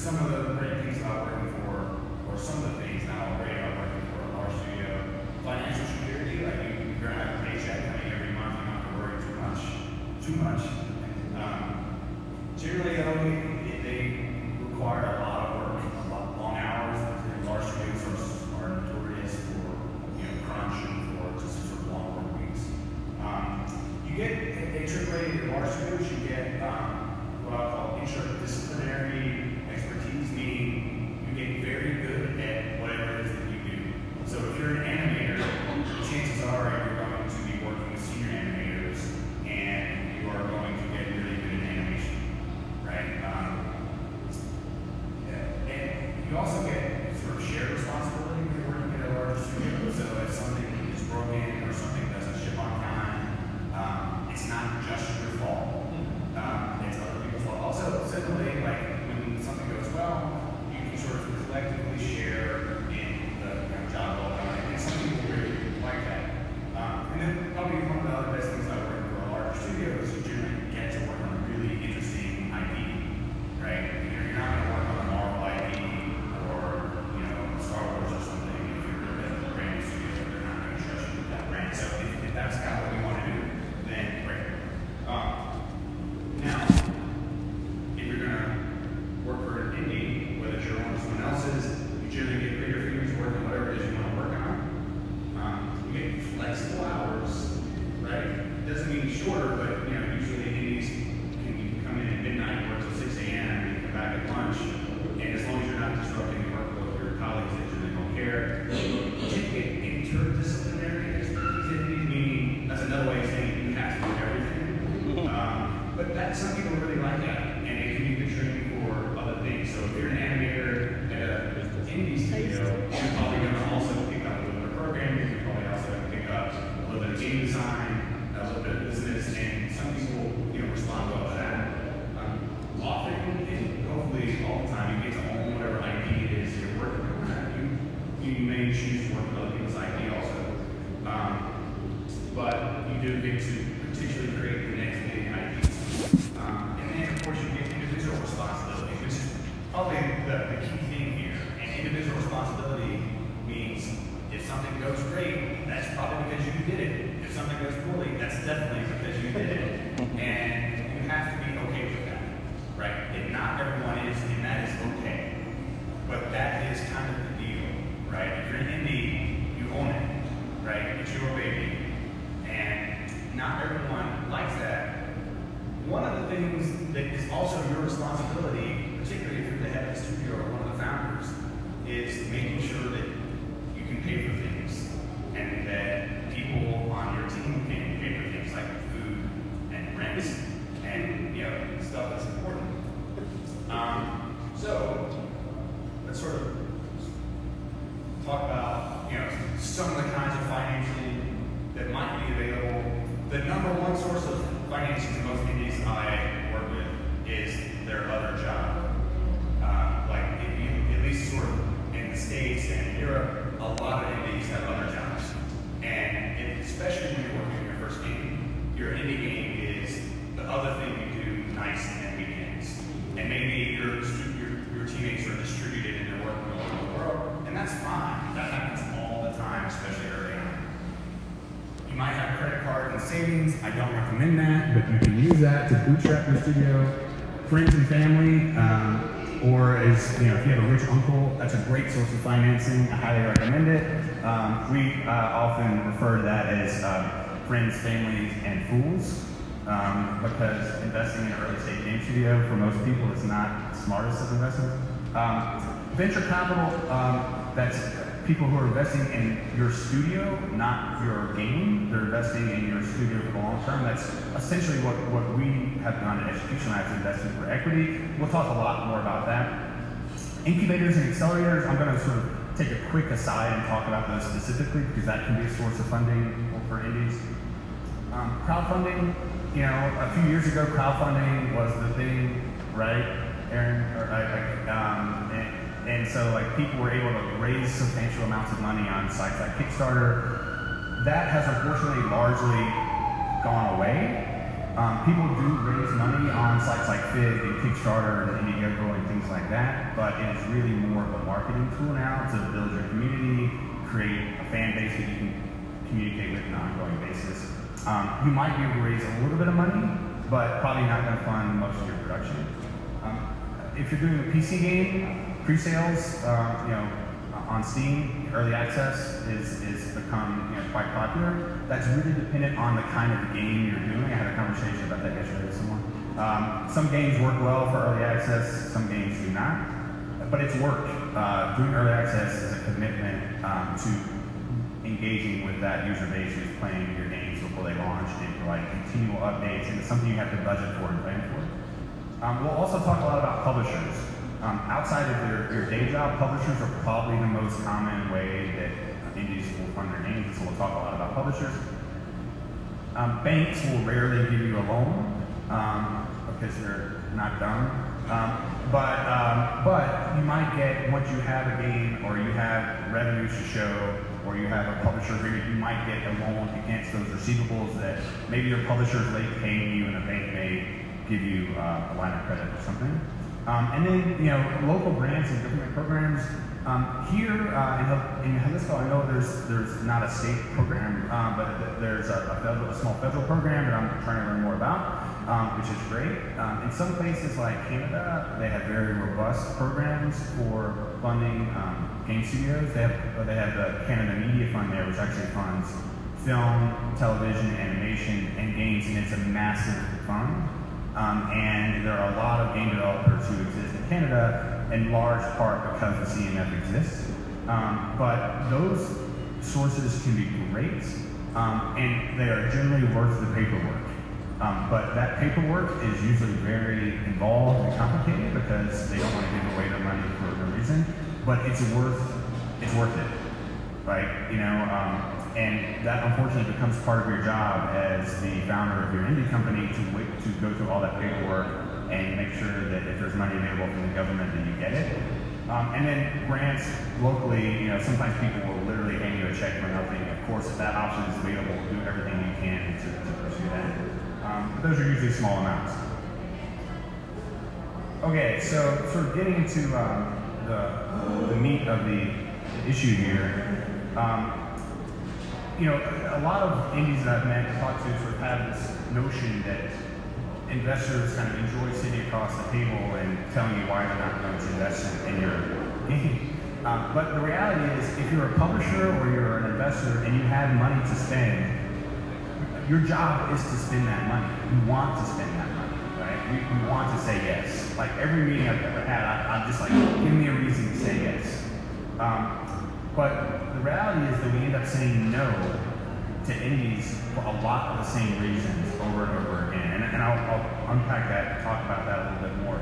Some of the indies. I don't recommend that, but you can use that to bootstrap your studio. Friends and family, um, or as you know, if you have a rich uncle, that's a great source of financing. I highly recommend it. Um, we uh, often refer to that as uh, friends, families, and fools. Um, because investing in an early stage game studio for most people is not the smartest of investments. Um, venture capital, um, that's people who are investing in your studio, not your game. They're investing in your studio for the long term. That's essentially what, what we have done at Execution Labs, investing for equity. We'll talk a lot more about that. Incubators and accelerators, I'm going to sort of take a quick aside and talk about those specifically because that can be a source of funding for indies. Um, crowdfunding, you know, a few years ago, crowdfunding was the thing, right, Aaron? Or, I, um, and, and, so, like, people were able to raise substantial amounts of money on sites like Kickstarter. That has unfortunately largely gone away. Um, people do raise money on sites like Fig and Kickstarter and Indiegogo and things like that, but it is really more of a marketing tool now to build your community, create a fan base that you can communicate with on an ongoing basis. Um, you might be able to raise a little bit of money, but probably not going to fund most of your production. Um, if you're doing a PC game, pre-sales, uh, you know, on Steam, early access is, is become you know, quite popular. That's really dependent on the kind of game you're doing. I had a conversation about that yesterday with someone. Um, some games work well for early access, some games do not. But it's work. Uh, doing early access is a commitment um, to engaging with that user base who's playing your games before they launch and provide continual updates, and it's something you have to budget for and plan for. Um, we'll also talk a lot about publishers. Um, outside of your, your day job, publishers are probably the most common way that indies will fund their games, so we'll talk a lot about publishers. Um, banks will rarely give you a loan um, because they're not dumb. Um, but, um, but you might get, once you have a game or you have revenues to show or you have a publisher agreement, you might get a loan against those receivables that maybe your publisher is late paying you and a bank may give you uh, a line of credit or something. Um, and then, you know, local grants and government programs. Um, here uh, in, in Jalisco, I know there's there's not a state program, um, but there's a, a, federal, a, small federal program that I'm trying to learn more about, um, which is great. Um, in some places like Canada, they have very robust programs for funding um, game studios. They have they have the Canada Media Fund there, which actually funds film, television, animation, and games, and it's a massive fund. Um, and there are a lot of game developers who exist in Canada, in large part because the CMF exists. Um, but those sources can be great, um, and they are generally worth the paperwork. Um, but that paperwork is usually very involved and complicated because they don't want to give away their money for a reason. But it's worth it's worth it, right? You know, um, and that unfortunately becomes part of your job as the founder of your indie company to wait, to go through all that paperwork and make sure that if there's money available from the government that you get it. Um, and then grants locally, you know, sometimes people will literally hand you a check for nothing. Of course, if that option is available, do everything you can to, to pursue that. Um, but those are usually small amounts. Okay, so sort of getting into um, the, the meat of the issue here. Um, you know, a lot of indies that I've met and talked to sort of have this notion that investors kind of enjoy sitting across the table and telling you why they're not going to invest in, your game. Um, but the reality is, if you're a publisher or you're an investor and you have money to spend, your job is to spend that money. You want to spend that money, right? We, we want to say yes. Like every meeting I've ever had, I, am just like, give me a reason to say yes. Um, but the reality is that we end up saying no to indies for a lot of the same reasons over and over again. And, and I'll, I'll, unpack that and talk about that a little bit more.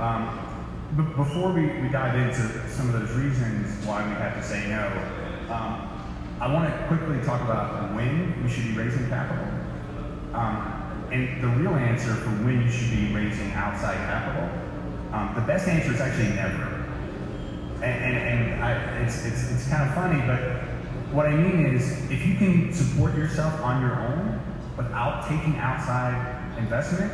Um, but before we, we dive into some of those reasons why we have to say no, um, I want to quickly talk about when we should be raising capital. Um, and the real answer for when you should be raising outside capital, um, the best answer is actually never and, and, and I, it's, it's, it's kind of funny, but what I mean is if you can support yourself on your own without taking outside investment,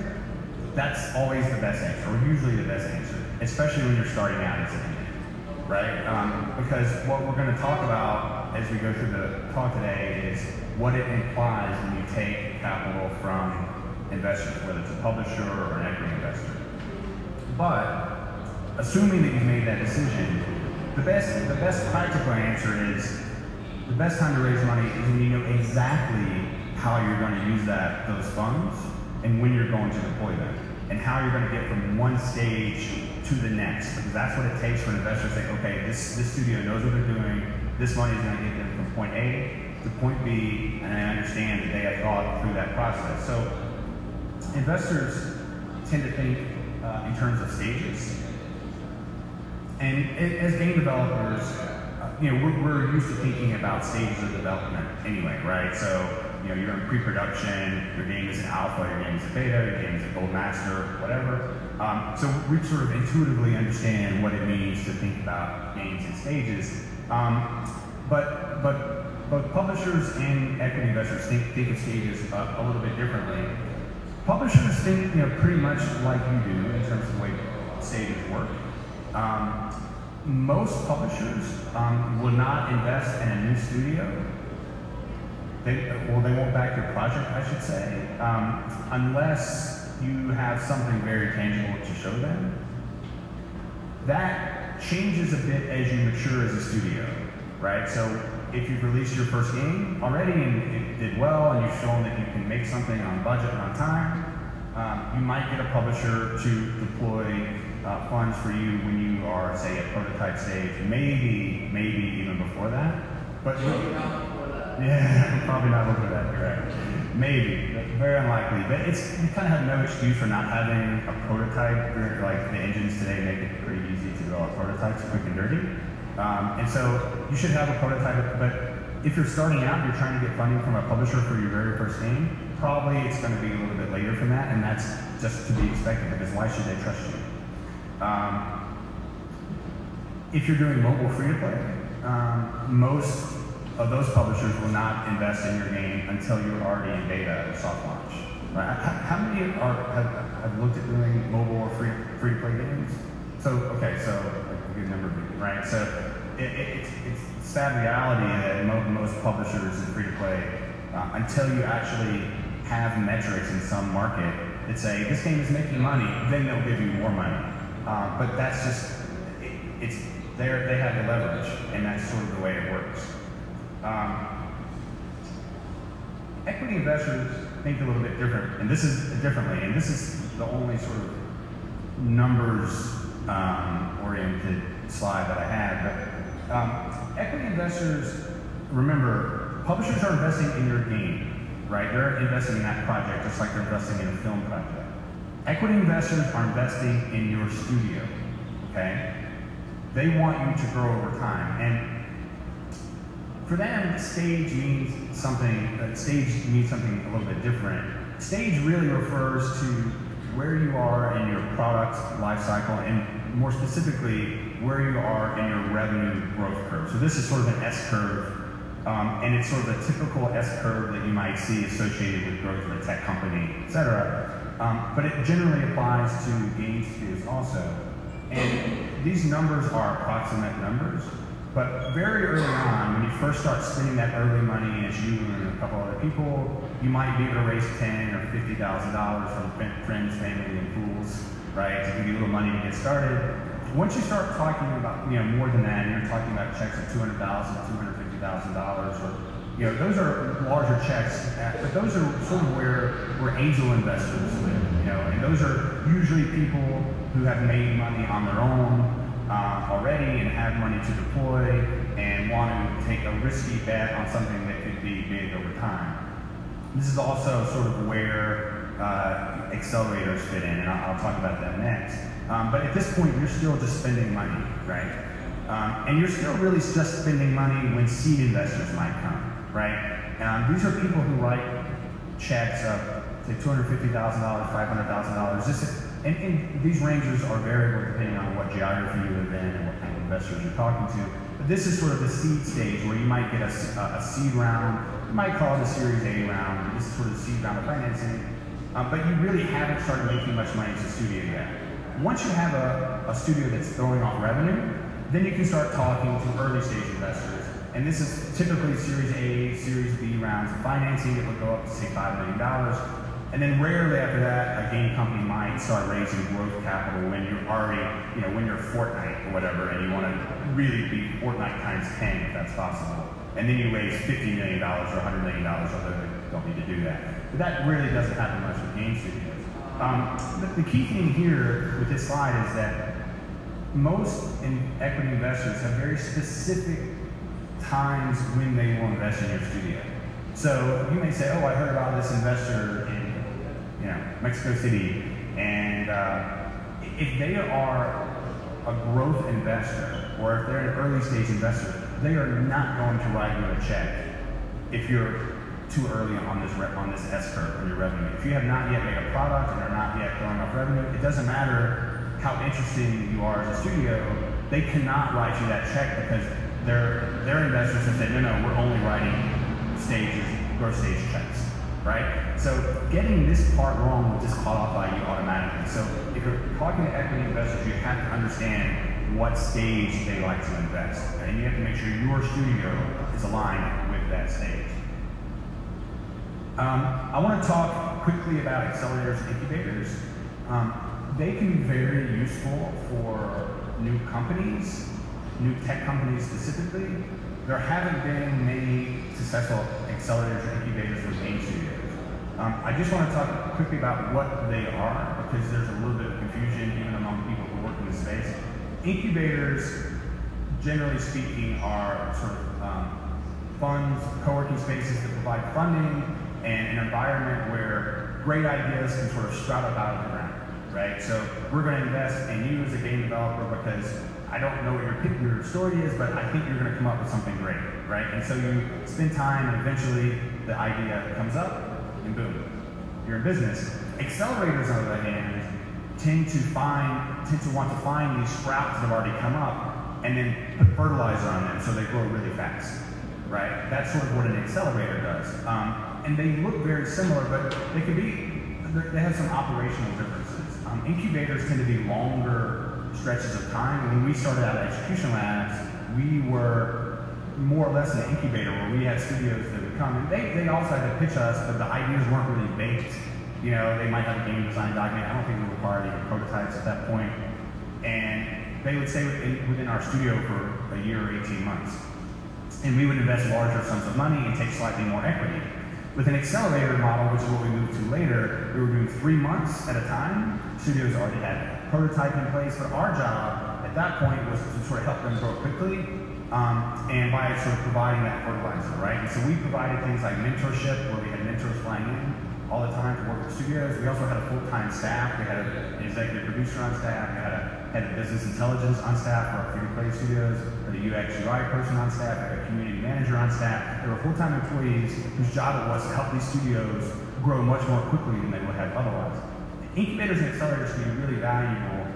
that's always the best answer, or usually the best answer, especially when you're starting out as a right? Um, because what we're going to talk about as we go through the talk today is what it implies when you take capital from investors, whether it's a publisher or an equity investor. But assuming that you've made that decision, the best the best practical answer is the best time to raise money is when you know exactly how you're going to use that those funds and when you're going to deploy them and how you're going to get from one stage to the next. Because that's what it takes for an investor to say okay this this studio knows what they're doing. This money is going to get them from point A to point B and I understand that they have thought through that process. So investors tend to think uh, in terms of stages and as game developers you know, we're, we're, used to thinking about stages of development anyway, right? So, you know, you're in pre-production, your game is in alpha, your game is in beta, your game is in gold master, whatever. Um, so we sort of intuitively understand what it means to think about games in stages. Um, but, but both publishers and equity investors think, think of stages a, a little bit differently. Publishers think, you know, pretty much like you do in terms of the way stages work. Um, most publishers um, will not invest in a new studio. They, well, they won't back your project, I should say, um, unless you have something very tangible to show them. That changes a bit as you mature as a studio, right? So if you've released your first game already and it did well and you've shown that you can make something on budget and on time, um, you might get a publisher to deploy uh, funds for you when you are, say, at prototype stage, maybe, maybe even before that. But yeah, probably not before that. Correct. Maybe, very unlikely. But it's you kind of have no excuse for not having a prototype. Like the engines today make it pretty easy to develop prototypes quick and dirty. Um, and so you should have a prototype. But if you're starting out, you're trying to get funding from a publisher for your very first game. Probably it's going to be a little bit later from that, and that's just to be expected because why should they trust you? Um, if you're doing mobile free to play, um, most of those publishers will not invest in your game until you're already in beta or soft launch. Right? How, many are, have, have, looked at doing mobile or free free to play games? So okay, so a good number of you, right? So it, it, it's, it's sad reality that most publishers in free to play, uh, until you actually have metrics in some market that say this game is making money, then they'll give you more money. Uh, but that's just, it, it's, they they have the leverage, and that's sort of the way it works. Um, equity investors think a little bit different, and this is differently, and this is the only sort of numbers um, oriented slide that I had. But um, equity investors, remember, publishers are investing in your game, right? They're investing in that project just like they're investing in a film project. Equity investors are investing in your studio, okay? They want you to grow over time. And for them, stage means something, uh, stage means something a little bit different. Stage really refers to where you are in your product life cycle and more specifically, where you are in your revenue growth curve. So this is sort of an S curve, um, and it's sort of a typical S curve that you might see associated with growth of a tech company, et cetera. Um, but it generally applies to game studios also. And these numbers are approximate numbers, but very early on, when you first start spending that early money as you and a couple other people, you might be able to raise ten or fifty thousand dollars from friends, family, and fools, right, to give you a little money to get started. Once you start talking about, you know, more than that, and you're talking about checks of two hundred thousand, two hundred fifty thousand dollars, or you know, those are larger checks, but those are sort of where where angel investors live. You know, and those are usually people who have made money on their own uh, already and have money to deploy and want to take a risky bet on something that could be big over time. This is also sort of where uh, accelerators fit in, and I'll, I'll, talk about that next. Um, but at this point, you're still just spending money, right? Um, and you're still really just spending money when seed investors might come right? Um, these are people who write checks of say $250,000, $500,000. This and, and, these ranges are variable depending on what geography you live in and what kind of investors you're talking to. But this is sort of the seed stage where you might get a, a, a seed round. You might call it a Series A round. This is sort of the seed round of financing. Um, but you really haven't started making much money as a studio yet. Once you have a, a studio that's throwing off revenue, then you can start talking to early stage investors And this is typically Series A, Series B rounds of financing that would go up to say $5 million. And then rarely after that, a game company might start raising growth capital when you're already, you know, when you're Fortnite or whatever, and you want to really be Fortnite times 10 if that's possible. And then you raise $50 million or $100 million, although they don't need to do that. But that really doesn't happen much with game studios. Um, the, key thing here with this slide is that most in equity investors have very specific times when they will invest in your studio. So you may say, oh, I heard about this investor in you know, Mexico City, and uh, if they are a growth investor or if they're an early stage investor, they are not going to write you a check if you're too early on this on this S curve on your revenue. If you have not yet made a product and are not yet throwing off revenue, it doesn't matter how interesting you are as a studio, they cannot write you that check because their their investors have said, no, no, we're only writing stages, growth stage checks right? So getting this part wrong will disqualify you automatically. So if you're talking to equity investors, you have to understand what stage they like to invest. And you have to make sure your studio is aligned with that stage. Um, I want to talk quickly about accelerators and incubators. Um, they can be very useful for new companies, new tech companies specifically. There haven't been many successful accelerators or incubators with game studios. Um, I just want to talk quickly about what they are because there's a little bit of confusion even among people who work in the space. Incubators, generally speaking, are sort of um, funds, co-working spaces that provide funding and an environment where great ideas can sort of sprout up out of the ground, right? So we're going to invest in you as a game developer because I don't know what your, your story is, but I think you're going to come up with something great, right? And so you spend time and eventually the idea comes up and boom, you're in business. Accelerators, on the other hand, tend to find, tend to want to find these sprouts that have already come up and then put fertilizer on them so they grow really fast, right? That's sort of what an accelerator does. Um, and they look very similar, but they can be, they have some operational differences. Um, incubators tend to be longer stretches of time. When we started out at Execution Labs, we were more or less an incubator where we had studios that would come. And they, they also had to pitch us, but the ideas weren't really baked. You know, they might have a game design document. I don't think we required any prototypes at that point. And they would stay within, within our studio for a year or 18 months. And we would invest larger sums of money and take slightly more equity. With an accelerator model, which is what we moved to later, we were doing three months at a time. Studios already had prototype in place, but our job at that point was to sort of help them grow quickly um, and by sort of providing that fertilizer, right? And so we provided things like mentorship, where we had mentors flying in all the time to work with studios. We also had a full-time staff. We had an executive producer on staff. We had a head of business intelligence on staff for our free-to-play studios. We had a UX UI person on staff. We had a community manager on staff. There were full-time employees whose job it was to help these studios grow much more quickly than they would have otherwise. Incubators and accelerators can be really valuable,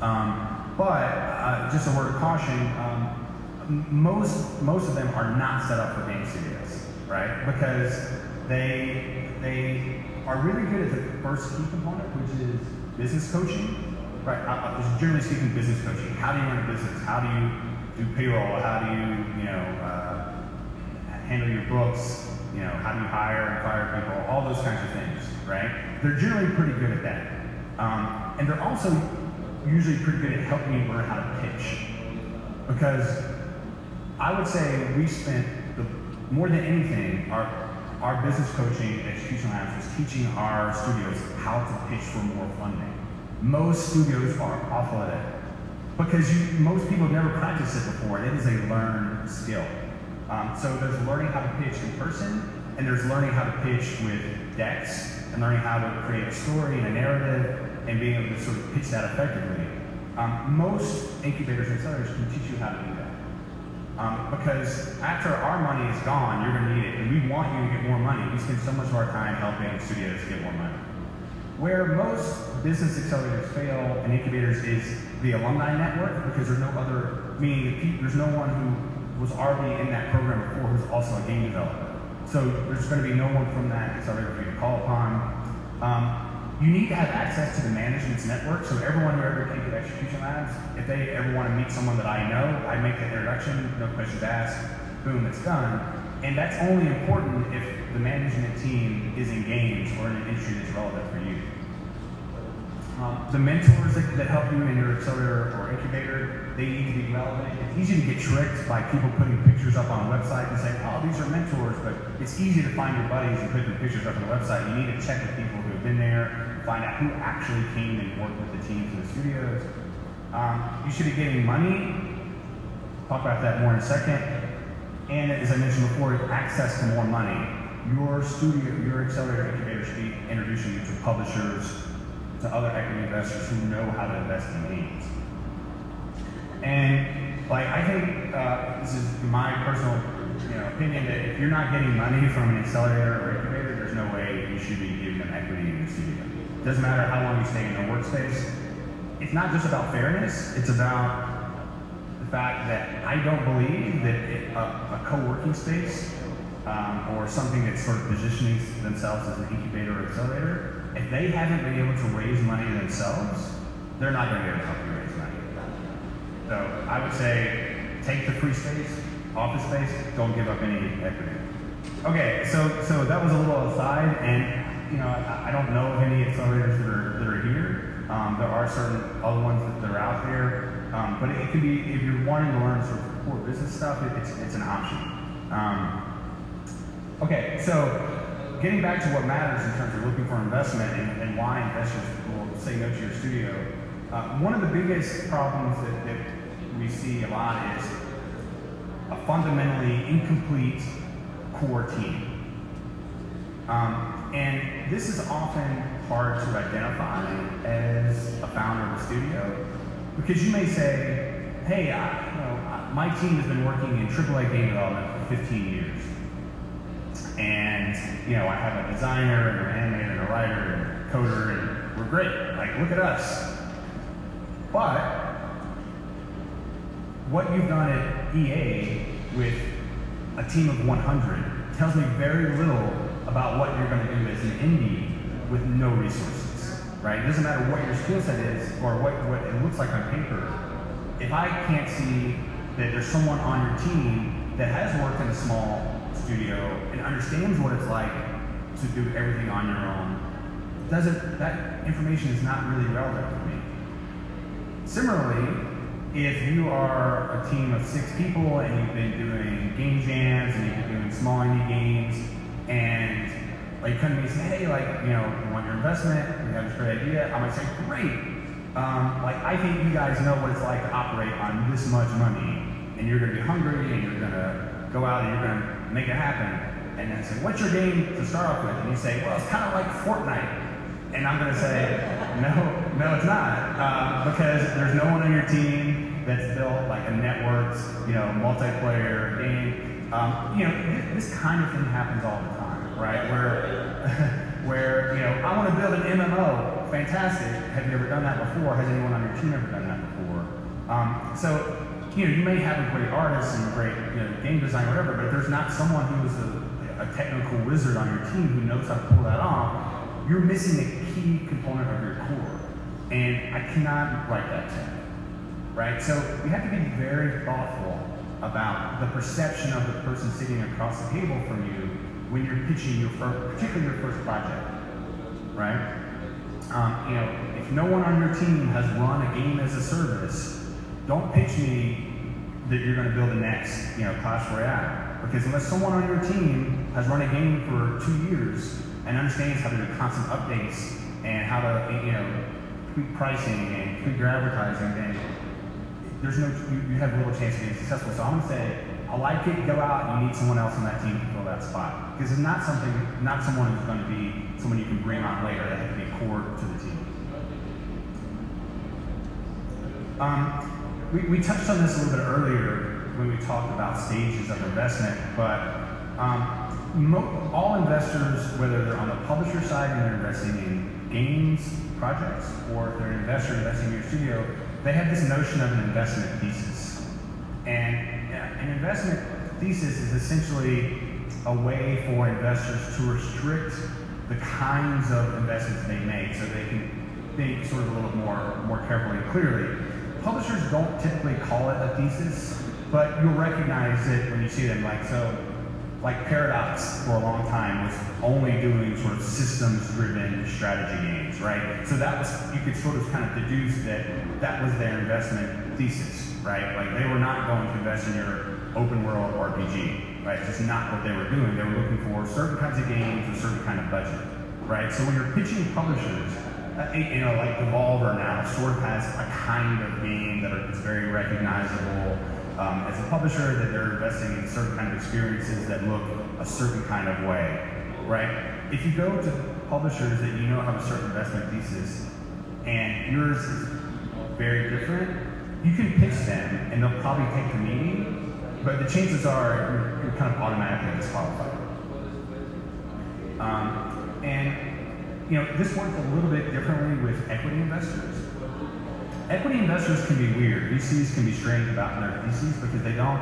um, but uh, just a word of caution, um, most most of them are not set up for game studios, right? Because they they are really good at the first key component, which is business coaching, right? Uh, uh generally speaking, business coaching. How do you run a business? How do you do payroll? How do you you know uh, handle your books? You know, how do you hire and fire people? All those kinds of things, right? They're generally pretty good at that, um, and they're also usually pretty good at helping you learn how to pitch because I would say we spent the, more than anything, our, our business coaching execution labs was teaching our studios how to pitch for more funding. Most studios are awful at it because you, most people have never practiced it before. It is a learned skill. Um, so there's learning how to pitch in person, and there's learning how to pitch with decks, and learning how to create a story and a narrative, and being able to sort of pitch that effectively. Um, most incubators and accelerators can teach you how to do that. Um, because after our money is gone, you're going to need it, and we want you to get more money. We spend so much of our time helping studios get more money. Where most business accelerators fail and incubators is the alumni network, because there's no other, meaning there's no one who was already in that program before who's also a game developer. So there's going to be no one from that accelerator for you to call upon. Um, you need to have access to the management's network. So everyone who ever came to Execution Labs, if they ever want to meet someone that I know, I make the introduction, no questions asked. boom, it's done. And that's only important if the management team is in games or in an industry that's relevant for you. Um, the mentors that, that help you in your accelerator or incubator, they need to be relevant. It's easy to get tricked by people putting pictures up on a website and saying, oh, these are mentors, but it's easy to find your buddies and put their pictures up on the website. You need to check with people who have been there, find out who actually came and worked with the teams in the studios. Um, you should be getting money. Talk about that more in a second. And as I mentioned before, access to more money. Your studio, your accelerator incubator should be introducing you to publishers, to other equity investors who know how to invest in games. And like I think uh, this is my personal you know, opinion that if you're not getting money from an accelerator or incubator, there's no way you should be giving them equity in your studio. It doesn't matter how long you stay in their workspace. It's not just about fairness, it's about the fact that I don't believe that it, a, a co-working space um, or something that's sort of positioning themselves as an incubator or accelerator, if they haven't been able to raise money themselves, they're not going to be able to help you raise money. So I would say take the free space, office space, don't give up any equity. Okay, so so that was a little aside, and you know I, I don't know of any accelerators that are that are here. Um, there are certain other ones that, that are out there, um, but it, it can be if you're wanting to learn sort of core business stuff, it, it's it's an option. Um, okay, so getting back to what matters in terms of looking for investment and, and why investors will say no to your studio, uh, one of the biggest problems that, that we see a lot is a fundamentally incomplete core team. Um, and this is often hard to identify as a founder of a studio because you may say, hey, I, you know, my team has been working in AAA game development for 15 years. And, you know, I have a designer and an animator and a writer and a coder and we're great. Like, look at us. But what you've done at EA with a team of 100 tells me very little about what you're going to do as an indie with no resources, right? It doesn't matter what your skill set is or what, what it looks like on paper. If I can't see that there's someone on your team that has worked in a small studio and understands what it's like to do everything on your own, doesn't that information is not really relevant to me. Similarly, if you are a team of six people and you've been doing game jams and you've been doing small indie games and like come to me and say, hey, like, you know, we want your investment, we have this great idea, I might say, great. Um, like, I think you guys know what it's like to operate on this much money and you're gonna be hungry and you're gonna go out and you're gonna make it happen. And then say, what's your game to start off with? And you say, well, it's kind of like Fortnite. And I'm going to say, no, no, it's not. Um, because there's no one on your team that's built like a networked, you know, multiplayer game. Um, you know, this kind of thing happens all the time, right? Where, where you know, I want to build an MMO. Fantastic. Have you ever done that before? Has anyone on your team ever done that before? Um, so, you know, you may have a great artist and a great you know, game design, whatever, but if there's not someone who is a, a technical wizard on your team who knows how to pull that off, you're missing a key component of your core. And I cannot write that check. Right? So we have to be very thoughtful about the perception of the person sitting across the table from you when you're pitching your first, particularly your first project. Right? Um, you know, if no one on your team has run a game as a service, don't pitch me that you're going to build the next, you know, Clash Royale. Because unless someone on your team has run a game for two years, and understands how to do constant updates and how to, you know, tweak pricing and tweak your advertising, then there's no, you, you have little chance of being successful. So I'm gonna say, I like it, go out, you need someone else on that team to fill that spot. Because it's not something, not someone who's gonna be someone you can bring on later, they have to be core to the team. Um, we, we touched on this a little bit earlier when we talked about stages of investment, but um, all investors, whether they're on the publisher side and they're investing in games projects, or if they're an investor investing in your studio, they have this notion of an investment thesis. And an investment thesis is essentially a way for investors to restrict the kinds of investments they make so they can think sort of a little more, more carefully and clearly. Publishers don't typically call it a thesis. but you'll recognize it when you see them. Like so, like Paradox for a long time was only doing sort of systems-driven strategy games, right? So that was you could sort of kind of deduce that that was their investment thesis, right? Like they were not going to invest in your open world RPG, right? It's just not what they were doing. They were looking for certain kinds of games with certain kind of budget, right? So when you're pitching publishers, you know, like Devolver now sort of has a kind of game that is very recognizable um, as a publisher, that they're investing in certain kind of experiences that look a certain kind of way, right? If you go to publishers that you know have a certain investment thesis, and yours is very different, you can pitch them, and they'll probably take the meeting, but the chances are you're, you're kind of automatically disqualified. Um, and you know this works a little bit differently with equity investors. Equity investors can be weird. VCs can be strange about their theses because they don't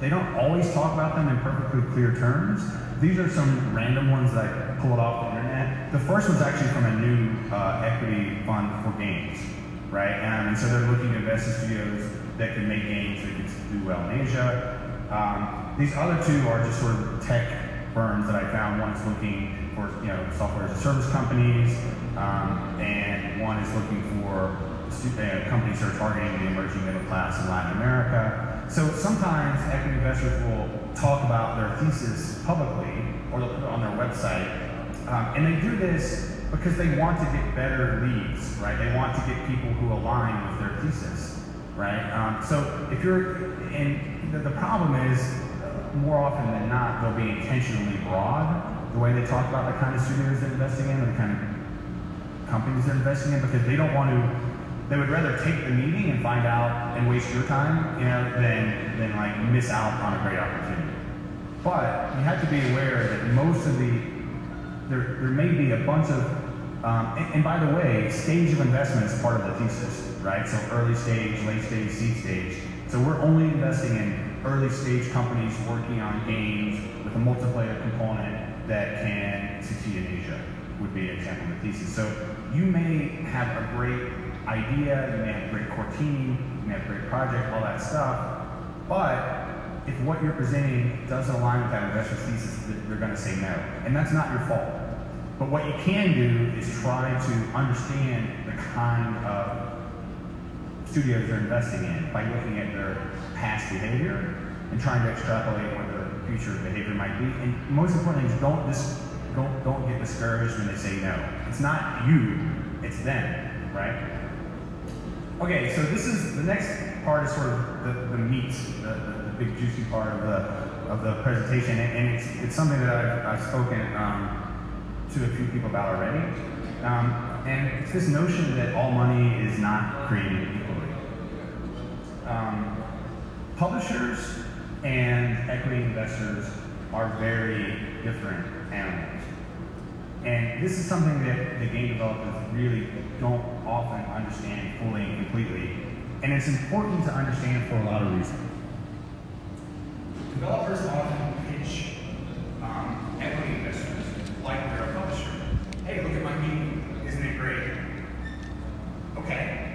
they don't always talk about them in perfectly clear terms. These are some random ones that I pulled off the internet. The first one's actually from a new uh, equity fund for games, right? Um, and so they're looking to invest in studios that can make games that can do well in Asia. Um, these other two are just sort of tech firms that I found. One is looking for you know software as a service companies, um, and one is looking for uh, companies that are targeting the emerging middle class in Latin America. So sometimes equity investors will talk about their thesis publicly, or they'll put it on their website, um, and they do this because they want to get better leads, right? They want to get people who align with their thesis, right? Um, so if you're, and the, the problem is, more often than not, they'll be intentionally broad the way they talk about the kind of studios they're investing in, or the kind of companies they're investing in, because they don't want to they would rather take the meeting and find out and waste your time, you know, than than like miss out on a great opportunity. But you have to be aware that most of the there there may be a bunch of um, and, and, by the way, stage of investment is part of the thesis, right? So early stage, late stage, seed stage. So we're only investing in early stage companies working on games with a multiplayer component that can succeed in Asia would be an example of the thesis. So you may have a great idea, you may have a great core team, you may have a great project, all that stuff, but if what you're presenting doesn't align with that investor's thesis, they're going to say no. And that's not your fault. But what you can do is try to understand the kind of studios they're investing in by looking at their past behavior and trying to extrapolate what future behavior might be. And most important thing is don't, dis- don't, don't get discouraged when they say no. It's not you, it's them, right? Okay, so this is the next part is sort of the, the meat, the, the, the big juicy part of the of the presentation, and, and it's it's something that I've, I've spoken um, to a few people about already, um, and it's this notion that all money is not created equally. Um, publishers and equity investors are very different animals. And this is something that the game developers really don't often understand fully and completely. And it's important to understand for a lot of reasons. Developers often pitch um, equity investors like they're a publisher. Hey, look at my game. Isn't it great? Okay.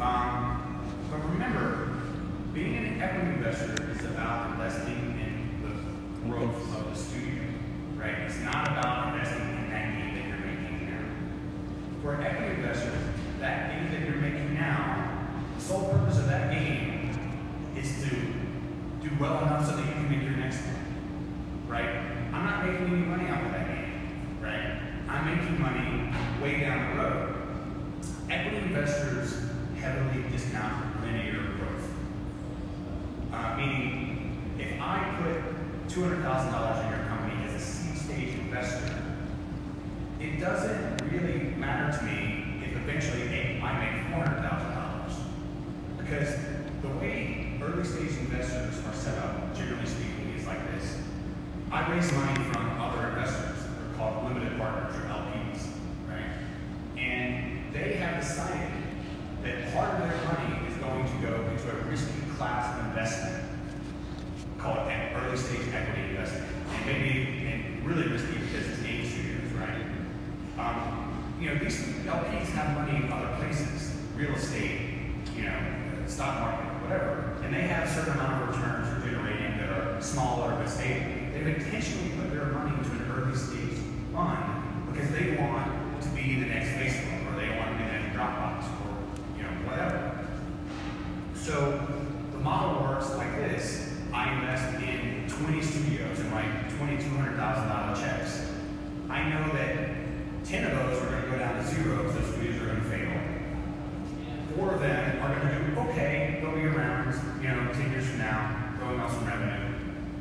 Um, but remember, being an equity investor is about investing in the growth of the studio, right? It's not about investing in that game that you're making now. For equity investors, that game that you're making now, the sole purpose of that game is to do well enough so that you can make your next one. Right? I'm not making any money off of that game. Right? I'm making money way down the road. Equity investors heavily discount linear growth. Uh, meaning, if I put $200,000 in your company as a seed stage investor, it doesn't really matter to me eventually make, I make $400,000. Because the way early stage investors are set up, generally speaking, is like this. I raise money from other investors, they're called limited partners or LPs, right? And they have decided that part of their money is going to go into a risky class of investment called early stage equity investment. And maybe and really risky because it's game studios, right? Um, you know, these LPs have money in other places, real estate, you know, stock market, whatever, and they have a certain amount of returns they're generating that are smaller but stable, they've intentionally put their money into an early stage fund because they want to be the next Facebook or they want to be the next Dropbox or you know whatever. So the model works like this. I invest in 20 studios and write $2,200,000 checks. I know that 10 of those are going to go down to zero because those studios are going to fail. Four of them are going to do okay, they'll be around, you know, 10 years from now, throwing off some revenue.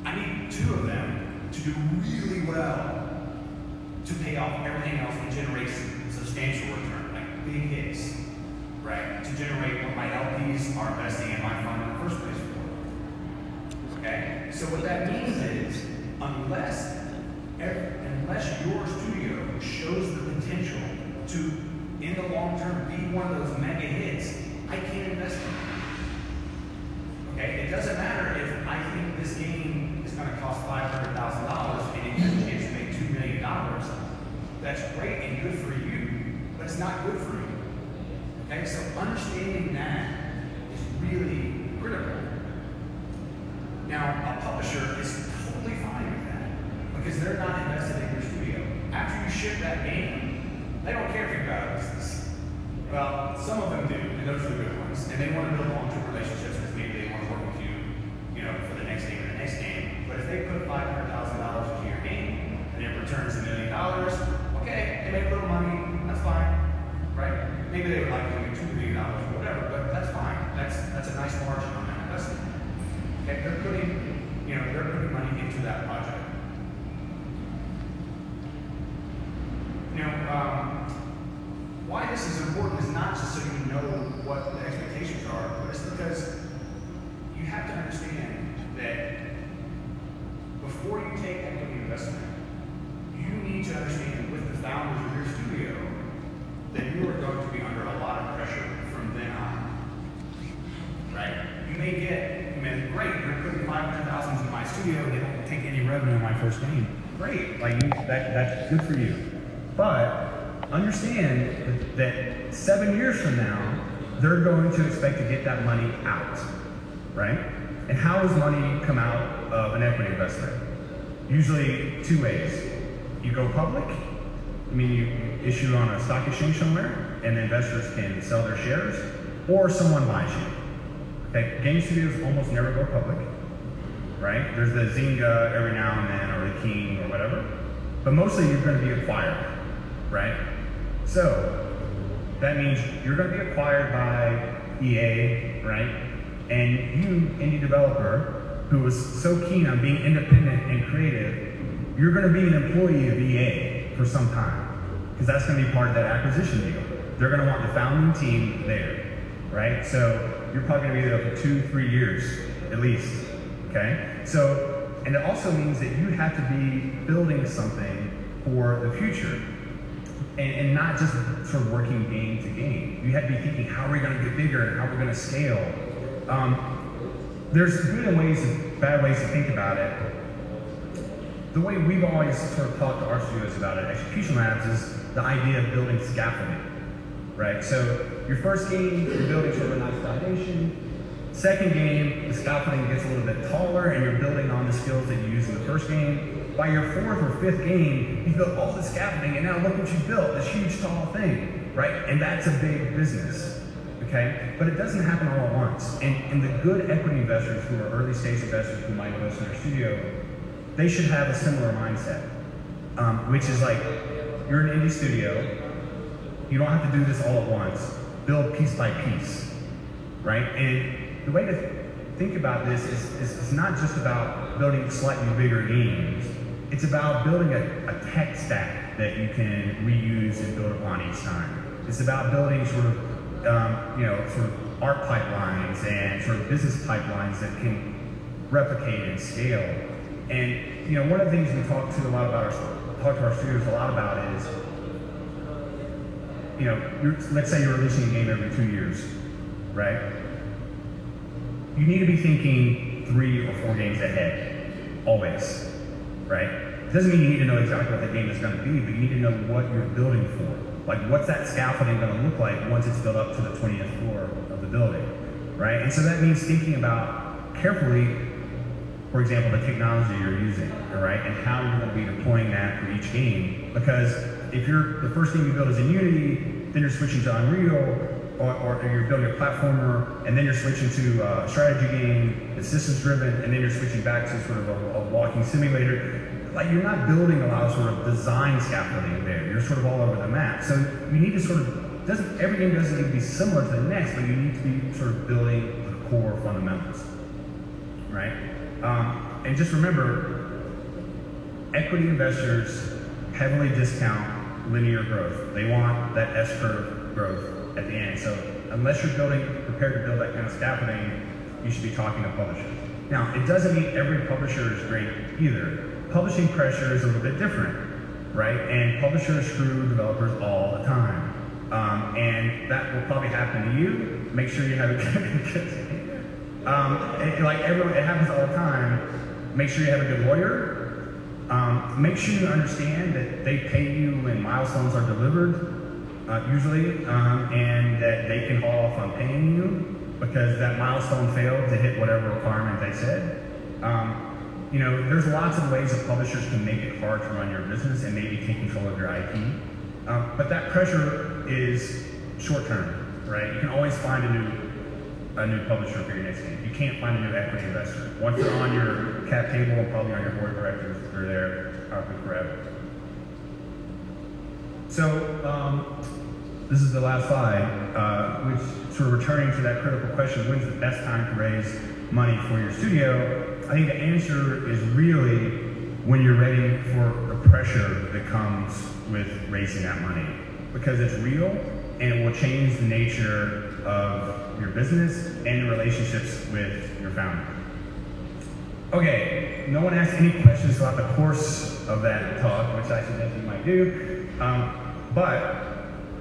I need two of them to do really well to pay off everything else and generate substantial return, like big hits, right? To generate what my LPs are investing in my fund in the first place for. Okay? So what that means is, unless unless your studio shows the potential to, in the long term, be one of those mega hits, I can't invest in it. Okay? It doesn't matter if I think this game going to cost $500,000 and it has a chance to make $2 million. That's great and good for you, but it's not good for you. Okay? So understanding that is really critical. Now, a publisher is totally fine with that because they're not invested in your studio. After you ship that game, they don't care if you've got a business. Well, some of them do, and those are the good ones. And they want to build long-term relationships because maybe they want to work with you, you know, for the next game or the next game. But if they put five hundred thousand dollars into your game and it returns a million dollars, okay, they make a little money, that's fine, right? Maybe they would like to make two million dollars or whatever, but that's fine. That's that's a nice margin on that investment. Okay, they're putting, you know, they're putting money into that project. You know, um, why this is important is not just so you know what the expectations are, but it's because you have to understand that before you take equity investment, you need to understand with the founders of your studio that you are going to be under a lot of pressure from then on. Right? You may get, you great, you're putting 500000 in my studio, they don't take any revenue in my first game. Great, like you, that, that's good for you. But understand that, that seven years from now, they're going to expect to get that money out, right? And how does money come out of an equity investment? Usually two ways. You go public, I mean you issue on a stock exchange somewhere, and investors can sell their shares, or someone buys you. Okay, game studios almost never go public, right? There's the Zynga every now and then, or the King, or whatever. But mostly you're going to be acquired, right? So that means you're going to be acquired by EA, right? And you, indie developer, who was so keen on being independent and creative, you're going to be an employee of EA for some time because that's going to be part of that acquisition deal. They're going to want the founding team there, right? So you're probably going to be there for two, three years at least, okay? So, and it also means that you have to be building something for the future and, and not just sort of working game to game. You have to be thinking, how are we going to get bigger and how we're going to scale? Um, there's good and ways and bad ways to think about it. The way we've always sort of talked to our studios about it, Execution Labs, is the idea of building scaffolding, right? So your first game, you're building of a nice foundation. Second game, the scaffolding gets a little bit taller and you're building on the skills that you used in the first game. By your fourth or fifth game, you've built all the scaffolding and now look what you've built, this huge tall thing, right? And that's a big business, okay? But it doesn't happen all at once. And, and the good equity investors who are early stage investors who might invest in their studio, they should have a similar mindset, um, which is like, you're an indie studio, you don't have to do this all at once. Build piece by piece, right? And the way to think about this is, is it's not just about building slightly bigger games. It's about building a, a tech stack that you can reuse and build upon each time. It's about building sort of, um, you know, sort of art pipelines and sort of business pipelines that can replicate and scale. And you know, one of the things we talk to a lot about our talk to our studios a lot about is, you know, let's say you're releasing a game every two years, right? You need to be thinking three or four games ahead, always, right? It doesn't mean you need to know exactly what the game is going to be, but you need to know what you're building for. Like, what's that scaffolding going to look like once it's built up to the 20th floor of the building? right? And so that means thinking about carefully, for example, the technology you're using, all right, and how you're going to be deploying that for each game. Because if you're the first thing you build is in Unity, then you're switching to Unreal, or, or you're building a platformer, and then you're switching to a strategy game that's systems driven, and then you're switching back to sort of a, a walking simulator. Like you're not building a lot of sort of design scaffolding there. You're sort of all over the map. So you need to sort of doesn't every game doesn't need to be similar to the next, but you need to be sort of building the core fundamentals, right? Um, and just remember, equity investors heavily discount linear growth. They want that S curve growth at the end. So unless you're building, prepared to build that kind of scaffolding, you should be talking to publishers. Now, it doesn't mean every publisher is great either. Publishing pressure is a little bit different, right? And publishers screw developers all the time. Um, and that will probably happen to you. Make sure you have a good, um, it, like everyone, it happens all the time. Make sure you have a good lawyer. Um, make sure you understand that they pay you when milestones are delivered, uh, usually, um, and that they can haul off on paying you because that milestone failed to hit whatever requirement they said. Um, you know, there's lots of ways that publishers can make it hard to run your business and maybe take control of your IP. Um, but that pressure is short term, right? You can always find a new a new publisher for your next game. You can't find a new equity investor. Once they're on your cap table, and probably on your board of directors, they're there probably forever. So um, this is the last slide, uh, which sort of returning to that critical question, when's the best time to raise money for your studio? I think the answer is really when you're ready for the pressure that comes with raising that money. Because it's real and it will change the nature of your business and your relationships with your founder. Okay, no one asked any questions about the course of that talk, which I suggest you might do. Um, but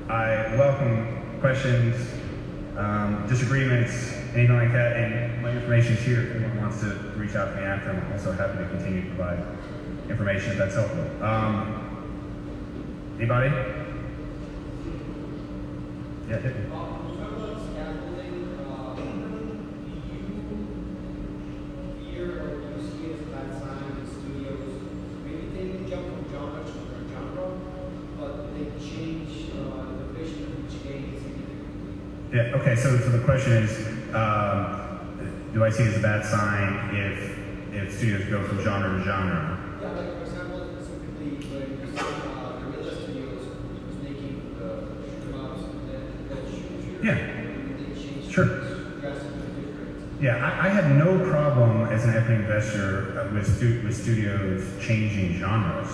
I welcome questions, um, disagreements, anything like that, and my information is here if anyone wants to reach out to me after. I'm also happy to continue to provide information if that's helpful. Um, anybody? Yeah, okay, so, so the question is, um, do I see it as a bad sign if, if studios go from genre to genre? Yeah, like for example, specifically when uh, Guerrilla Studios was making the shoot 'em ups and then the shoot Yeah. Sure. things drastically different. Yeah, I, I have no problem as an equity investor uh, with, stu- with studios changing genres.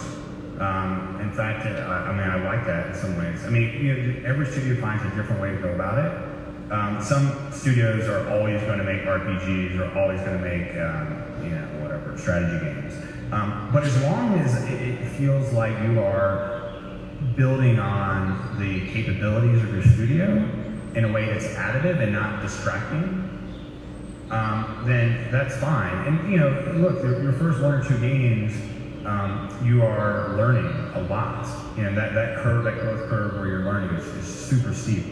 Um, in fact, uh, I, I mean, I like that in some ways. I mean, you know, every studio finds a different way to go about it. Um, some studios are always going to make RPGs or always going to make, um, you know, whatever, strategy games. Um, but as long as it, feels like you are building on the capabilities of your studio in a way that's additive and not distracting, um, then that's fine. And you know, look, your, your first one or two games, um, you are learning a lot. You know, that, that curve, that growth curve where you're learning is, is super steep.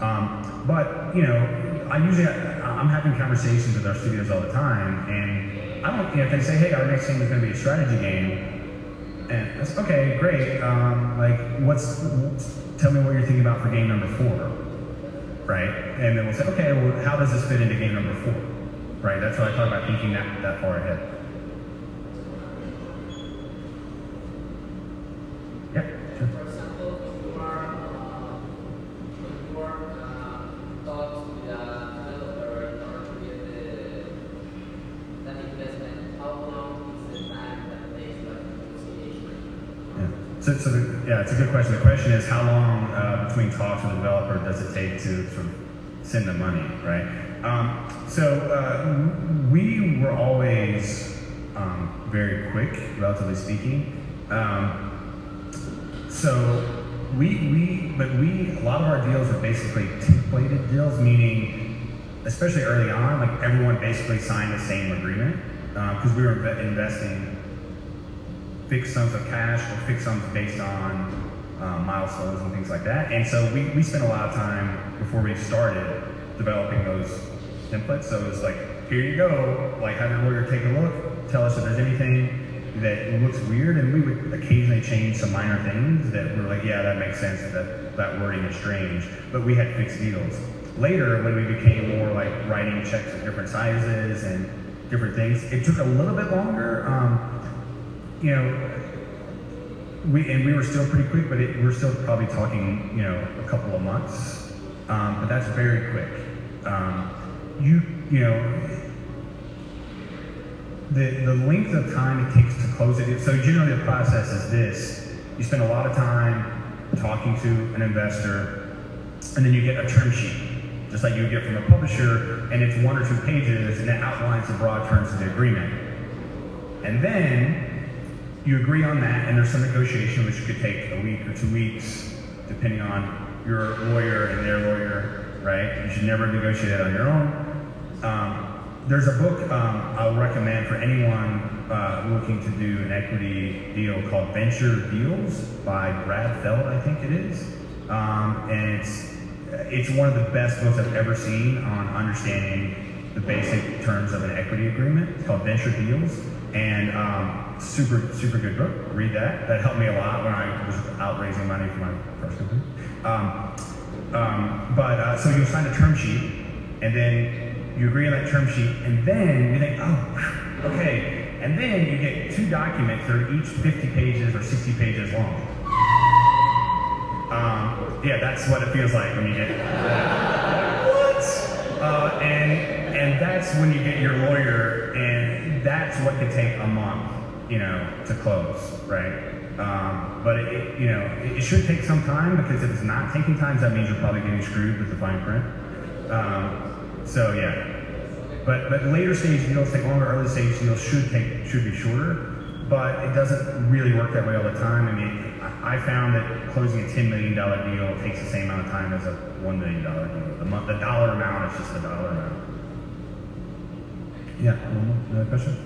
Um, but you know, I usually I'm having conversations with our studios all the time, and I don't. You know, if they say, "Hey, our next game is going to be a strategy game," and that's okay, great. Um, like, what's? Tell me what you're thinking about for game number four, right? And then we'll say, okay, well, how does this fit into game number four, right? That's what I talk about thinking that that far ahead. Yeah, sure. For example, if you are, uh, if you are, uh, talks with a developer in order to get the, that investment, how long is the time that takes like negotiation? Yeah. So, so the, yeah, it's a good question. Is, how long uh, between talks with the developer does it take to sort of send the money, right? Um, so uh, we were always um, very quick, relatively speaking. Um, so we, we, but we, a lot of our deals are basically templated deals, meaning, especially early on, like everyone basically signed the same agreement because we were investing fixed sums of cash or fixed sums based on um, milestones and things like that. And so we, we spent a lot of time before we started developing those templates. So it's like, here you go, like have your lawyer take a look, tell us if there's anything that looks weird, and we would occasionally change some minor things that were like, yeah, that makes sense, that that wording is strange, but we had fixed deals. Later, when we became more like writing checks of different sizes and different things, it took a little bit longer. Um, you know, we and we were still pretty quick, but it, we're still probably talking, you know, a couple of months. Um, but that's very quick. Um, you, you know, the the length of time it takes to close it. So generally, the process is this: you spend a lot of time talking to an investor, and then you get a term sheet, just like you would get from a publisher, and it's one or two pages, and it outlines the broad terms of the agreement. And then you agree on that, and there's some negotiation, which could take a week or two weeks, depending on your lawyer and their lawyer, right? You should never negotiate it on your own. Um, there's a book um, I'll recommend for anyone uh, looking to do an equity deal called Venture Deals by Brad Feld, I think it is. Um, and it's, it's one of the best books I've ever seen on understanding the basic terms of an equity agreement. It's called Venture Deals. And um, super, super good book. Read that. That helped me a lot when I was out raising money for my first company. Um, um, but uh, so you'll sign a term sheet, and then you agree on that term sheet, and then you think, oh, okay, and then you get two documents that are each 50 pages or 60 pages long. Um, yeah, that's what it feels like when you get what? Uh, and and that's when you get your lawyer, and that's what could take a month, you know, to close, right? Um, but it, it, you know, it, it should take some time because if it's not taking time, that means you're probably getting screwed with the fine print. Um, so yeah, but but later stage deals take longer. Early stage deals should take should be shorter, but it doesn't really work that way all the time. I mean, I, found that closing a ten million dollar deal takes the same amount of time as a one million dollar deal. The, mo- the dollar amount is just the dollar amount. Yeah, another question.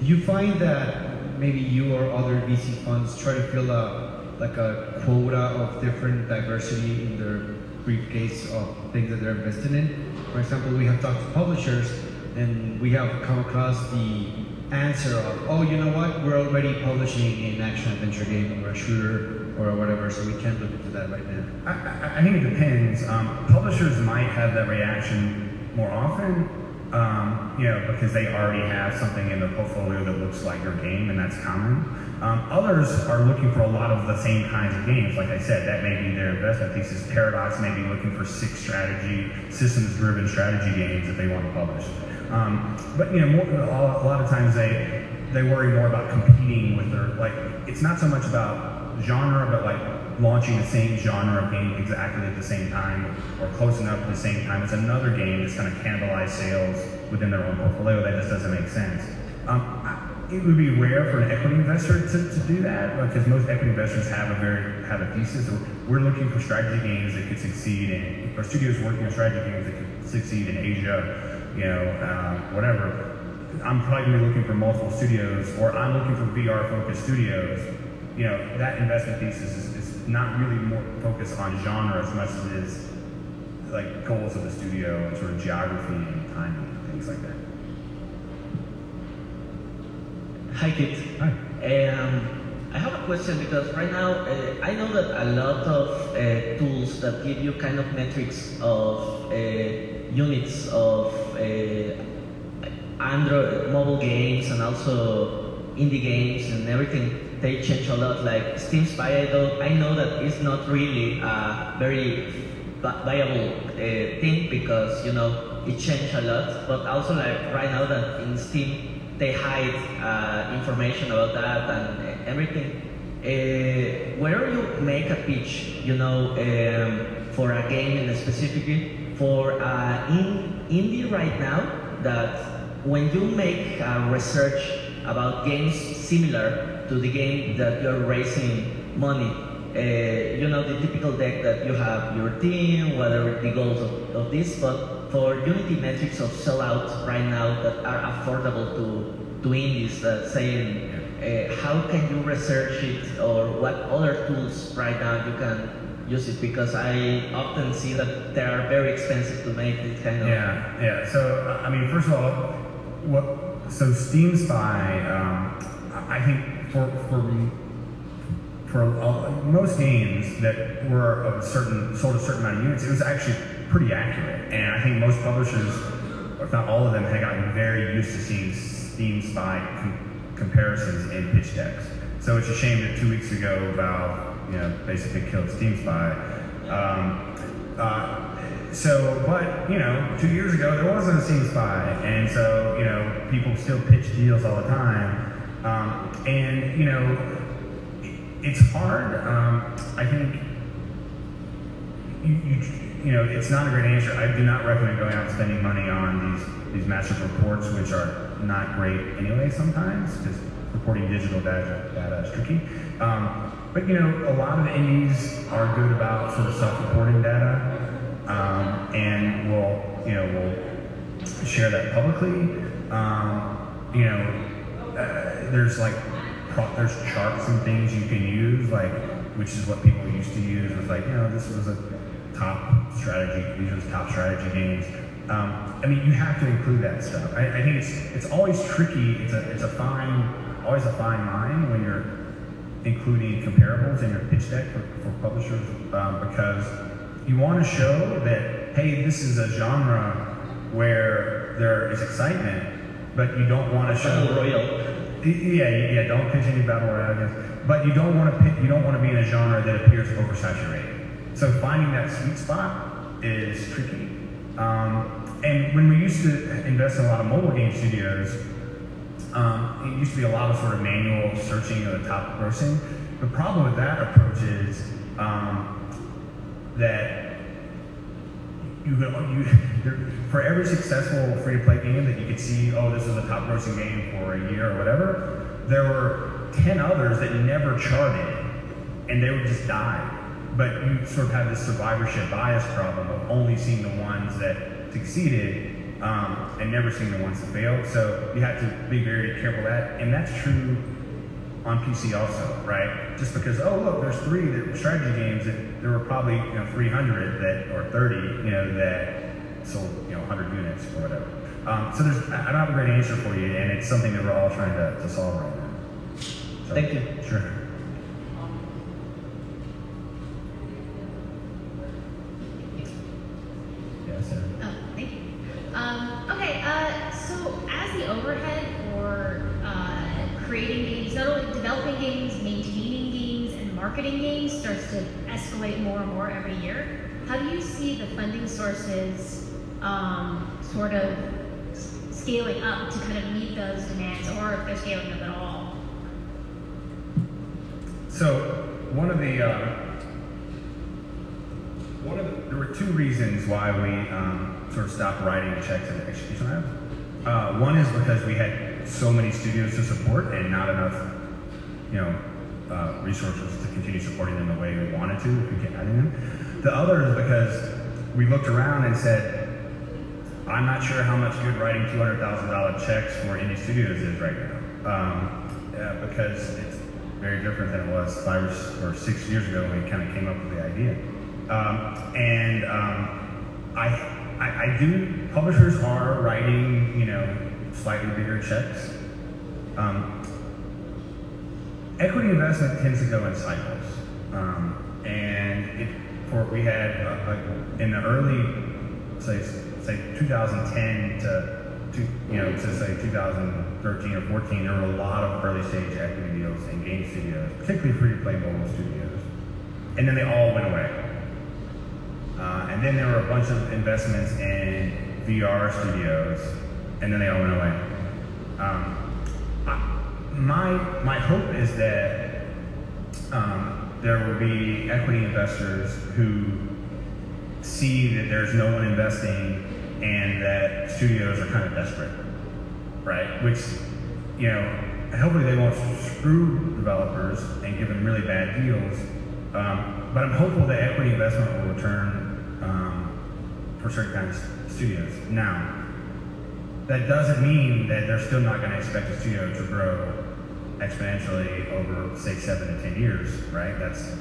Do you find that maybe you or other VC funds try to fill a like a quota of different diversity in their briefcase of things that they're invested in? For example, we have talked to publishers and we have come across the answer of, oh, you know what, we're already publishing an action adventure game or a shooter or whatever, so we can't look into that right now. I, I, I think it depends. Um, publishers might have that reaction more often, um, you know, because they already have something in their portfolio that looks like your game, and that's common. Um, others are looking for a lot of the same kinds of games. Like I said, that may be their investment thesis. Paradox may be looking for six strategy, systems-driven strategy games that they want to publish. Um, but you know, more, a lot of times they they worry more about competing with their like. It's not so much about genre, but like launching the same genre of game exactly at the same time or close enough at the same time. as another game that's going to cannibalize sales within their own portfolio. That just doesn't make sense. Um, it would be rare for an equity investor to, to do that because most equity investors have a very have a thesis. We're looking for strategy games that could succeed in, or studios working on strategy games that could succeed in Asia, you know, uh, whatever. I'm probably going to be looking for multiple studios, or I'm looking for VR-focused studios. You know, that investment thesis is, is not really more focused on genre as much as it is like goals of the studio and sort of geography and timing and things like that. Hi, Kit. Hi. Um, I have a question because right now uh, I know that a lot of uh, tools that give you kind of metrics of uh, units of uh, Android mobile games and also indie games and everything, they change a lot. Like Steam Spy, I, I know that it's not really a very viable uh, thing because you know it changed a lot. But also like right now that in Steam they hide uh, information about that and everything. Uh, where you make a pitch, you know, um, for a game in specifically for uh, in indie right now, that when you make research about games similar to the game that you're raising money, uh, you know, the typical deck that you have your team, whether the goals of, of this, but for Unity metrics of sellouts right now that are affordable to, to indies, uh, saying uh, how can you research it or what other tools right now you can use it because I often see that they are very expensive to make this kind of. Yeah, yeah. So I mean, first of all, what? So Steam Spy, um, I think for for for uh, most games that were of a certain sold a certain amount of units, it was actually pretty accurate. And I think most publishers, if not all of them, had gotten very used to seeing Steam Spy com- comparisons in pitch decks. So it's a shame that two weeks ago Valve, you know, basically killed Steam Spy. Um, uh, so, but you know, two years ago there wasn't a Steam Spy, and so you know, people still pitch deals all the time. Um, and you know, it's hard. Um, I think you, you, you know, it's not a great answer. I do not recommend going out and spending money on these these massive reports, which are not great anyway. Sometimes because reporting digital data, data is tricky. Um, but you know, a lot of indies are good about sort of self-reporting data, um, and will you know will share that publicly. Um, you know, uh, there's like there's charts and things you can use, like which is what people used to use. Was like you know this was a top strategy. These are the top strategy games. Um, I mean, you have to include that stuff. I, I think it's it's always tricky. It's a it's a fine always a fine line when you're including comparables in your pitch deck for, for publishers um, because you want to show that hey, this is a genre where there is excitement, but you don't want to show Battle Royale. yeah, yeah, don't any battle royale but you don't want to pick, you don't want to be in a genre that appears oversaturated. So finding that sweet spot is tricky. Um, and when we used to invest in a lot of mobile game studios, um, it used to be a lot of sort of manual searching of the top grossing. The problem with that approach is um, that you, you for every successful free to play game that you could see, oh, this is a top grossing game for a year or whatever, there were 10 others that never charted and they would just die. But you sort of have this survivorship bias problem of only seeing the ones that succeeded um, and never seeing the ones that failed. So you have to be very careful that. And that's true on PC also, right? Just because oh look, there's three strategy games that there were probably you know 300 that or 30 you know that sold you know 100 units or whatever. Um, so there's I I don't have a great answer for you, and it's something that we're all trying to, to solve right now. So, Thank you. Sure. Yes, sir. Oh, thank you. Um, okay, uh, so as the overhead for uh, creating games, not only developing games, maintaining games, and marketing games starts to escalate more and more every year, how do you see the funding sources um, sort of scaling up to kind of meet those demands, or if they're scaling up at all? So one of the uh, one of the, there were two reasons why we um, sort of stopped writing checks at Execution Labs. Uh, one is because we had so many studios to support and not enough, you know, uh, resources to continue supporting them the way we wanted to if we kept adding them. The other is because we looked around and said, I'm not sure how much good writing $200,000 checks for indie studios is right now. Um, yeah, because it's very different than it was five or six years ago when we kind of came up with the idea. Um, and um, I, I, I do, publishers are writing, you know, slightly bigger checks. Um, equity investment tends to go in cycles. Um, and it, for, we had, uh, in the early, say, say 2010 to, to, you know, to say 2013 or 14, there were a lot of early stage equity deals in game studios, particularly free to play mobile studios. And then they all went away. Uh, and then there were a bunch of investments in VR studios, and then they all went away. Um, my my hope is that um, there will be equity investors who see that there's no one investing and that studios are kind of desperate, right? Which, you know, hopefully they won't screw developers and give them really bad deals. Um, but I'm hopeful that equity investment will return um, for certain kinds of studios. Now, that doesn't mean that they're still not going to expect a studio to grow exponentially over, say, seven to ten years, right? That's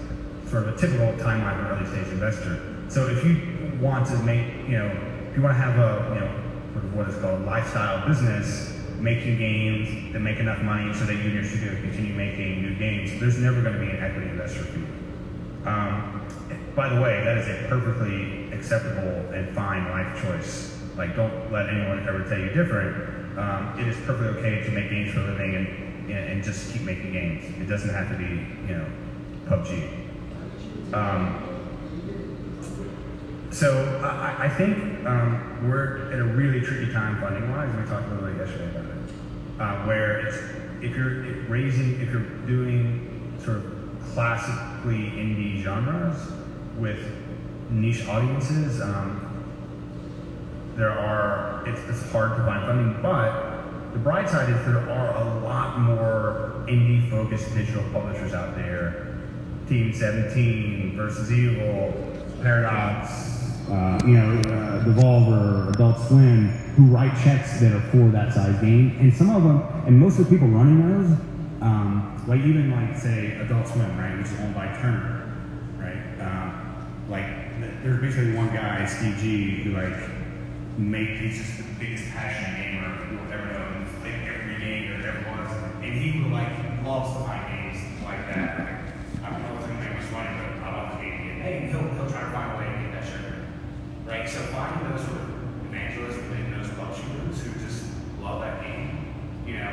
sort of a typical timeline for early stage investor. So if you want to make, you know, if you want to have a, you know, sort of what is called lifestyle business, making games that make enough money so that you and your studio continue making new games, there's never going to be an equity investor for you. Um, by the way, that is a perfectly acceptable and fine life choice. Like, don't let anyone ever tell you different. Um, it is perfectly okay to make games for a living and, and just keep making games. It doesn't have to be, you know, PUBG. Um, so I, I think um, we're at a really tricky time funding-wise. We talked a little bit yesterday about it, uh, where it's if you're raising, if you're doing sort of classically indie genres with niche audiences, um, there are it's, it's hard to find funding. But the bright side is there are a lot more indie-focused digital publishers out there. Team 17, Versus Evil, Paradox, uh, you know, uh, Devolver, Adult Swim, who write checks that are for that size game. And some of them, and most of the people running those, um, like even like say Adult Swim, right, which is owned by Turner, right? Um, like there's basically one guy, Steve Gee, who like make he's just the biggest passionate gamer you'll ever know. He's played every game there ever was, and he will like loves to find games like that. Like, I don't know if it's gonna make much money, but I love the game. And hey, he'll he'll try to find a way to get that sugar, right? So finding those evangelists within those publishing groups who just love that game, you know,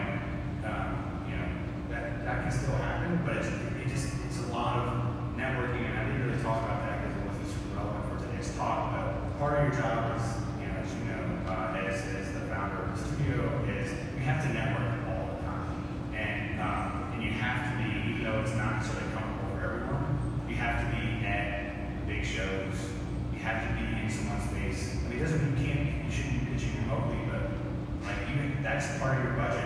um, you know, that that can still happen, but it's it just it's a lot of networking, and I didn't really talk about that because it wasn't super relevant for today's talk. But part of your job is, you know, as you know, uh, as as the founder of the studio, is you have to network all the time, and um, and you have to be, even though it's not necessarily comfortable for everyone, you have to be at big shows. You have to be in someone's face. I mean, it doesn't mean you can't, you shouldn't be pitching remotely, but like you, that's part of your budget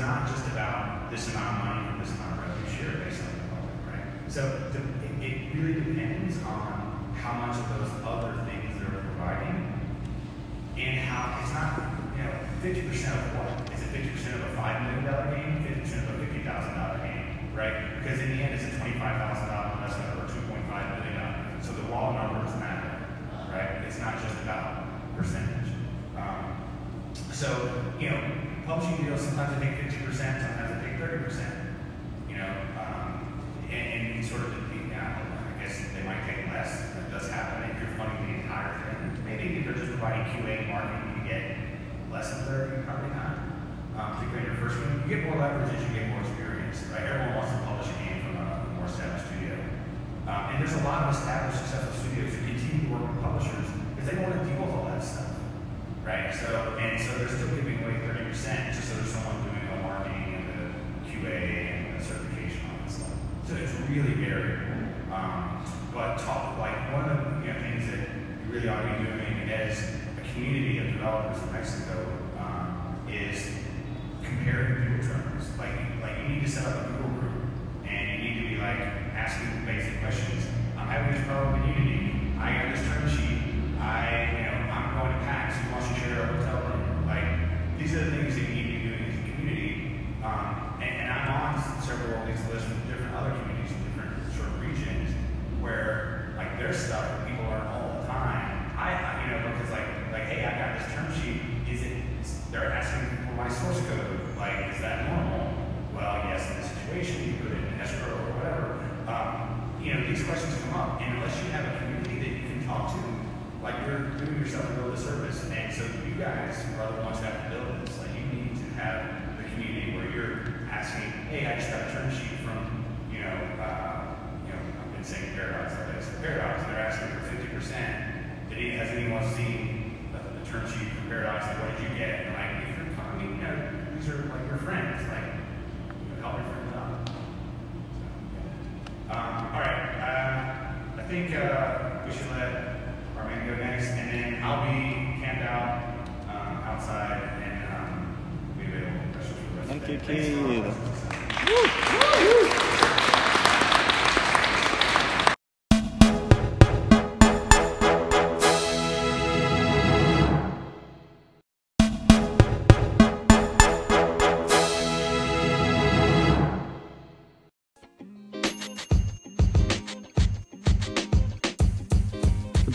not just about this amount of money or this amount of revenue share based on the public, right? So the, it, it really depends on how much of those other things they're providing, and how it's not, you know, fifty percent of what? Is it fifty percent of a five million dollar game, fifty percent of a fifty thousand dollar game, right? Because in the end, it's a twenty-five thousand dollar investment or two point five million dollars. So the raw numbers matter, right? It's not just about percentage. Um, so, you know, publishing deals sometimes they take fifty percent, sometimes they take thirty percent. You know, um, and, and sort of, you know, I guess they might take less. That does happen if you're funding the entire thing. Maybe if they're just providing QA marketing, you get less than thirty, probably not. Um, particularly in your first one, you get more leverage as you get more experience, right? Everyone wants to publish a game from a more established studio. Um, and there's a lot of established successful studios who continue to work with publishers because they want to deal with all that stuff So, and so they're still giving away thirty percent just so there's someone doing the marketing and the QA and the certification on this stuff. So it's really variable. Um, but talk, like one of the you know, things that you really ought to be doing as a community of developers in Mexico um, is comparing Google terms. Like, like you need to set up a Google group and you need to be like asking basic questions. I'm having this problem in Unity. I got this term sheet. I, you know, going to PAX. Who wants to share a hotel room? Like, these are the things that you need to be doing as a community. Um, and, and I'm on several of these lists with different other communities in different sort of regions where, like, there's stuff that people learn all the time. I, I you know, because like, like, hey, I got this term sheet. Is it? They're asking for my source code. Like, is that normal? Well, yes, in this situation, you put it in escrow or whatever. Um, you know, these questions come up, and unless you have a community that you can talk to, like a build a service. And so you guys are the ones who have to build this. Like you need to have the community where you're asking, hey, I just got a term sheet from, you know, uh, you know, I've been saying Paradox, but it's Paradox. They're asking for fifty percent. Did he, has anyone seen the, the term sheet from Paradox? Like, what did you get? And like, if you're talking, you know, these are like your friends. Like, you know, help your friends out. So, um, all right. Uh, I think uh, we should let and then I'll be camped out um, outside and um, be available. For questions for the rest Thank of the you, day. Thanks. For